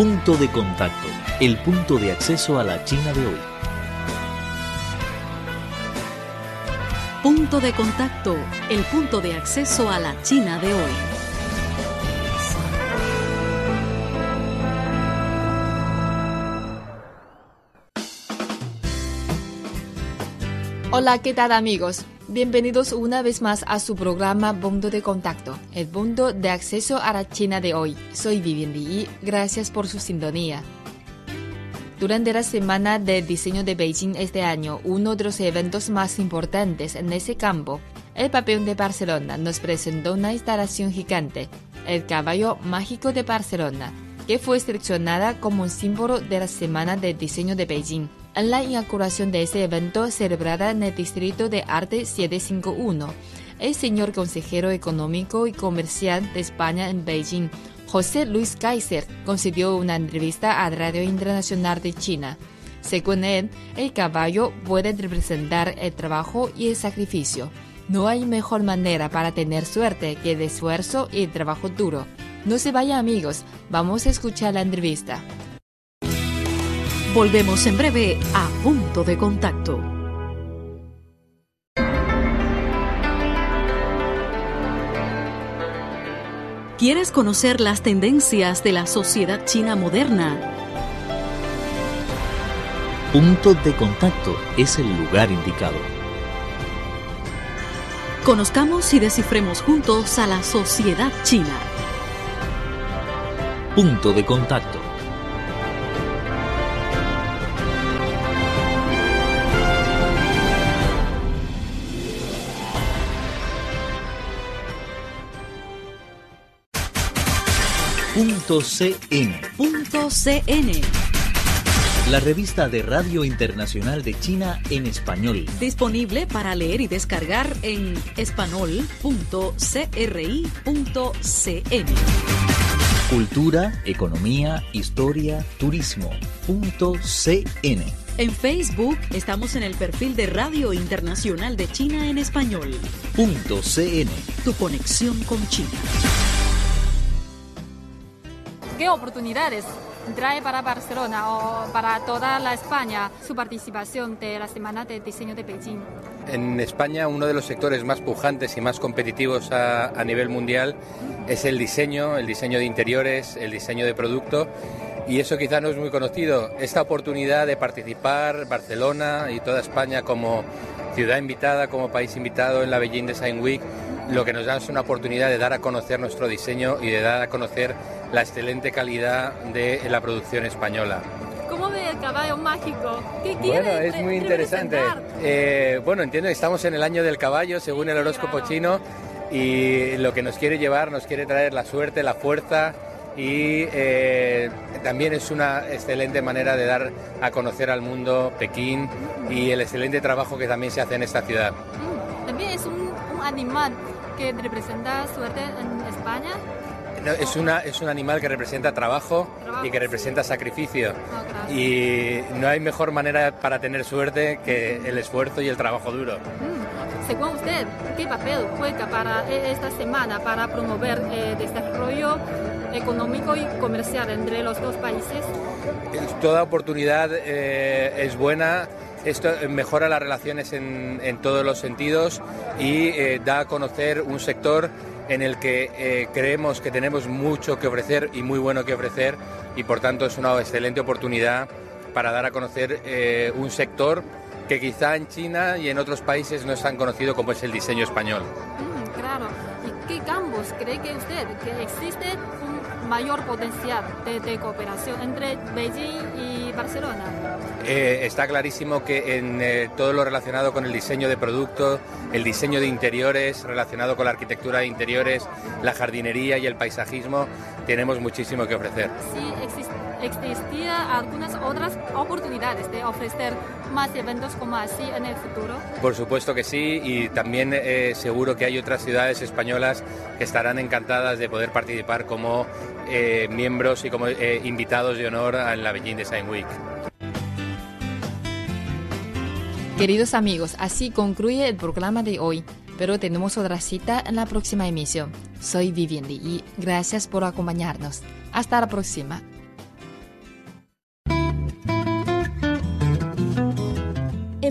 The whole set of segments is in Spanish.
Punto de contacto, el punto de acceso a la China de hoy. Punto de contacto, el punto de acceso a la China de hoy. Hola, ¿qué tal amigos? Bienvenidos una vez más a su programa Punto de Contacto, el punto de acceso a la China de hoy. Soy Vivian Li gracias por su sintonía. Durante la Semana de Diseño de Beijing este año, uno de los eventos más importantes en ese campo, el Papel de Barcelona nos presentó una instalación gigante, el Caballo Mágico de Barcelona, que fue seleccionada como un símbolo de la Semana de Diseño de Beijing en la inauguración de este evento celebrada en el Distrito de Arte 751. El señor consejero económico y comercial de España en Beijing, José Luis Kaiser, concedió una entrevista a Radio Internacional de China. Según él, el caballo puede representar el trabajo y el sacrificio. No hay mejor manera para tener suerte que el esfuerzo y el trabajo duro. No se vayan amigos, vamos a escuchar la entrevista. Volvemos en breve a Punto de Contacto. ¿Quieres conocer las tendencias de la sociedad china moderna? Punto de contacto es el lugar indicado. Conozcamos y descifremos juntos a la sociedad china. Punto de contacto. CN. Punto CN. La revista de Radio Internacional de China en español. Disponible para leer y descargar en espanol.cri.cn. Cultura, economía, historia, turismo. Punto CN. En Facebook estamos en el perfil de Radio Internacional de China en español. Punto CN. Tu conexión con China. ¿Qué oportunidades trae para Barcelona o para toda la España su participación de la Semana de Diseño de Beijing? En España uno de los sectores más pujantes y más competitivos a, nivel mundial es el diseño, el diseño de interiores, el diseño de producto y eso quizá no es muy conocido. Esta oportunidad de participar Barcelona y toda España como ciudad invitada, como país invitado en la Beijing Design Week, lo que nos da es una oportunidad de dar a conocer nuestro diseño y de dar a conocer la excelente calidad de la producción española. ¿Cómo ve el caballo mágico? ¿Qué Bueno, quiere es re- muy interesante. Eh, bueno, entiendo que estamos en el año del caballo, según el horóscopo chino, y lo que nos quiere llevar, nos quiere traer la suerte, la fuerza, y eh, también es una excelente manera de dar a conocer al mundo Pekín y el excelente trabajo que también se hace en esta ciudad. Mm, También es un, un animal que representa suerte en España. No, es, una, es un animal que representa trabajo, Trabajo, y que representa sacrificio. Ah, claro. Y no hay mejor manera para tener suerte que el esfuerzo y el trabajo duro. Mm, Según usted, ¿qué papel juega para e- esta semana para promover el desarrollo económico y comercial entre los dos países? Es- Toda oportunidad eh, es buena. Esto mejora las relaciones en, en todos los sentidos y eh, da a conocer un sector en el que eh, creemos que tenemos mucho que ofrecer y muy bueno que ofrecer y por tanto es una excelente oportunidad para dar a conocer eh, un sector que quizá en China y en otros países no es tan conocido como es el diseño español. Mm, claro. ¿Y qué campos cree que usted que existe mayor potencial de, de cooperación entre Beijing y Barcelona? Eh, está clarísimo que en eh, todo lo relacionado con el diseño de productos, el diseño de interiores, relacionado con la arquitectura de interiores, la jardinería y el paisajismo, tenemos muchísimo que ofrecer. Si exis- existía algunas otras oportunidades de ofrecer más eventos como así en el futuro. Por supuesto que sí, y también eh, seguro que hay otras ciudades españolas que estarán encantadas de poder participar como eh, miembros y como eh, invitados de honor en la Beijing Design Week. Queridos amigos, así concluye el programa de hoy, pero tenemos otra cita en la próxima emisión. Soy Vivian Lee y gracias por acompañarnos. Hasta la próxima.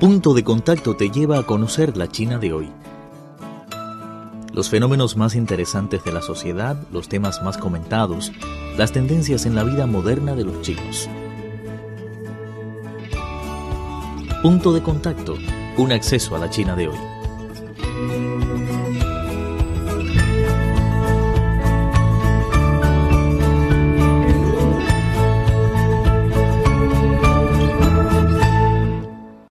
Punto de contacto te lleva a conocer la China de hoy. Los fenómenos más interesantes de la sociedad, los temas más comentados, las tendencias en la vida moderna de los chinos. Punto de contacto, un acceso a la China de hoy.